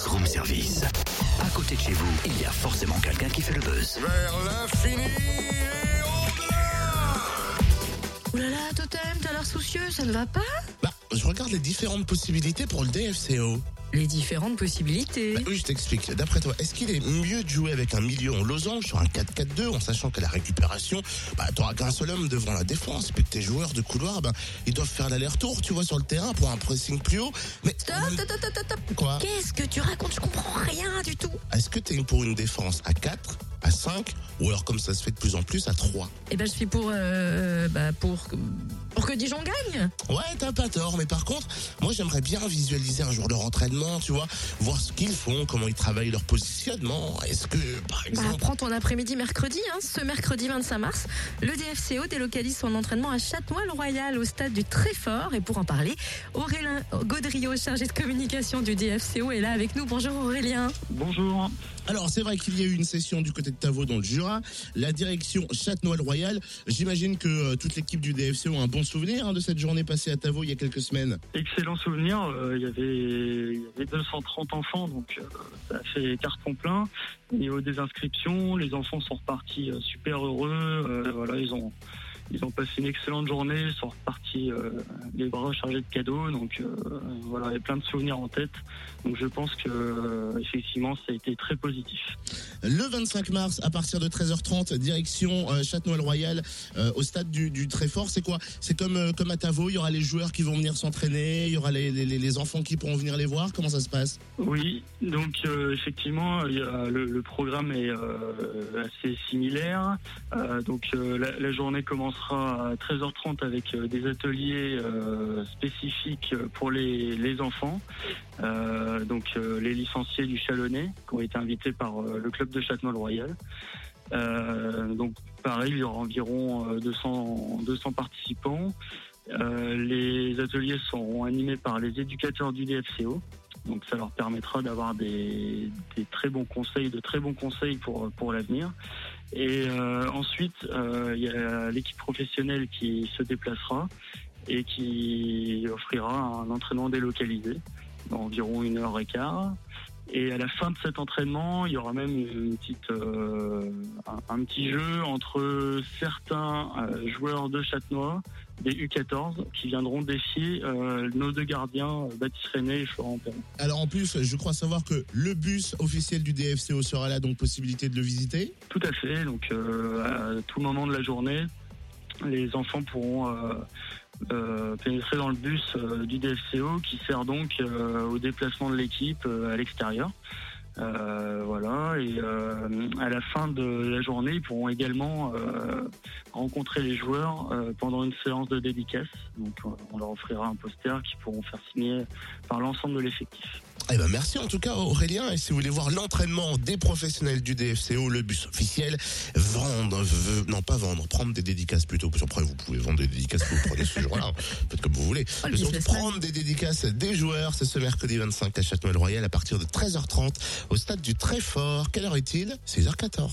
Buzz Room Service. À côté de chez vous, il y a forcément quelqu'un qui fait le buzz. Vers l'infini et au-delà Oulala, Totem, t'as l'air soucieux, ça ne va pas? Bah, je regarde les différentes possibilités pour le DFCO. Les différentes possibilités. Bah oui, je t'explique. D'après toi, est-ce qu'il est mieux de jouer avec un milieu en losange sur un 4-4-2 en sachant que la récupération, bah, t'auras qu'un seul homme devant la défense, puis que tes joueurs de couloir, ben, ils doivent faire l'aller-retour, tu vois, sur le terrain pour un pressing plus haut. Mais Stop, stop, stop, stop, stop. quoi? Qu'est-ce que tu racontes? Je comprends rien du tout. Est-ce que t'es pour une défense à 4, à 5, ou alors comme ça se fait de plus en plus à 3 Eh ben, je suis pour, euh, bah, pour, pour que Dijon gagne. Ouais, t'as pas tort, mais par contre, moi j'aimerais bien visualiser un jour leur entraînement, tu vois, voir ce qu'ils font, comment ils travaillent leur positionnement. Est-ce que, par Bah, exemple, prends ton après-midi mercredi, hein. ce mercredi 25 mars, le DFCO délocalise son entraînement à Châtenois-le-Royal au stade du Tréport. Et pour en parler, Aurélien Gaudriot, chargé de communication du DFCO, est là avec nous. Bonjour Aurélien. Bonjour. alors c'est vrai qu'il y a eu une session du côté de Tavaux dans le Jura, la direction Châtenois-le-Royal. J'imagine que euh, toute l'équipe du DFCO a un bon souvenir hein, de cette journée passée à Tavaux il y a quelques semaines. Excellent souvenir. euh, Il y avait, il y avait 230 enfants, donc ça a fait carton plein. Au niveau des inscriptions, les enfants sont repartis euh, super heureux. euh, voilà, ils ont, ils ont passé une excellente journée, ils sont repartis euh, les bras chargés de cadeaux. Donc euh, voilà, a plein de souvenirs en tête. Donc je pense que euh, effectivement, ça a été très positif. Le 25 mars, à partir de 13h30, direction euh, Châtenois-le-Royal euh, au stade du, du. C'est quoi? C'est comme comme à Tavaux, il y aura les joueurs qui vont venir s'entraîner, il y aura les, les, les enfants qui pourront venir les voir. Comment ça se passe? Oui, donc effectivement, il y a, le, le programme est assez similaire. Donc la, la journée à 13h30 avec euh, des ateliers euh, spécifiques pour les, enfants. Euh, donc les licenciés du Chalonnais qui ont été invités par le club de Châtenois-le-Royal. Donc pareil, il y aura environ euh, 200, 200 participants. Les ateliers seront animés par les éducateurs du DFCO. Donc ça leur permettra d'avoir des, très bons conseils, de très bons conseils pour l'avenir. Et euh, ensuite, euh, il y a l'équipe professionnelle qui se déplacera et qui offrira un entraînement délocalisé d'environ une heure et quart. Et à la fin de cet entraînement, il y aura même une petite, euh, un, petit jeu entre certains euh, joueurs de Châtenois, des U14, qui viendront défier euh, nos deux gardiens, euh, Baptiste René et Florent Perron. Alors en plus, je crois savoir que le bus officiel du DFCO sera là, donc possibilité de le visiter. Tout à fait. Donc, euh, à tout moment de la journée, les enfants pourront euh, euh, pénétrer dans le bus euh, du DFCO qui sert donc euh, au déplacement de l'équipe à l'extérieur. Euh, voilà. Et euh, à la fin de la journée, ils pourront également euh, rencontrer les joueurs pendant une séance de dédicace. Donc, on leur offrira un poster qu'ils pourront faire signer par l'ensemble de l'effectif. Eh ben merci en tout cas Aurélien. Et si vous voulez voir l'entraînement des professionnels du DFCO, le bus officiel, vendre, non pas vendre, prendre des dédicaces plutôt. Parce qu'après vous pouvez vendre des dédicaces que vous prenez ce jour-là. Faites comme vous voulez. Oh, Mais surtout prendre des dédicaces des joueurs. C'est ce mercredi 25 à Châtenois-le-Royal à partir de 13h30 au stade du Tréport. Quelle heure est-il? 6h14.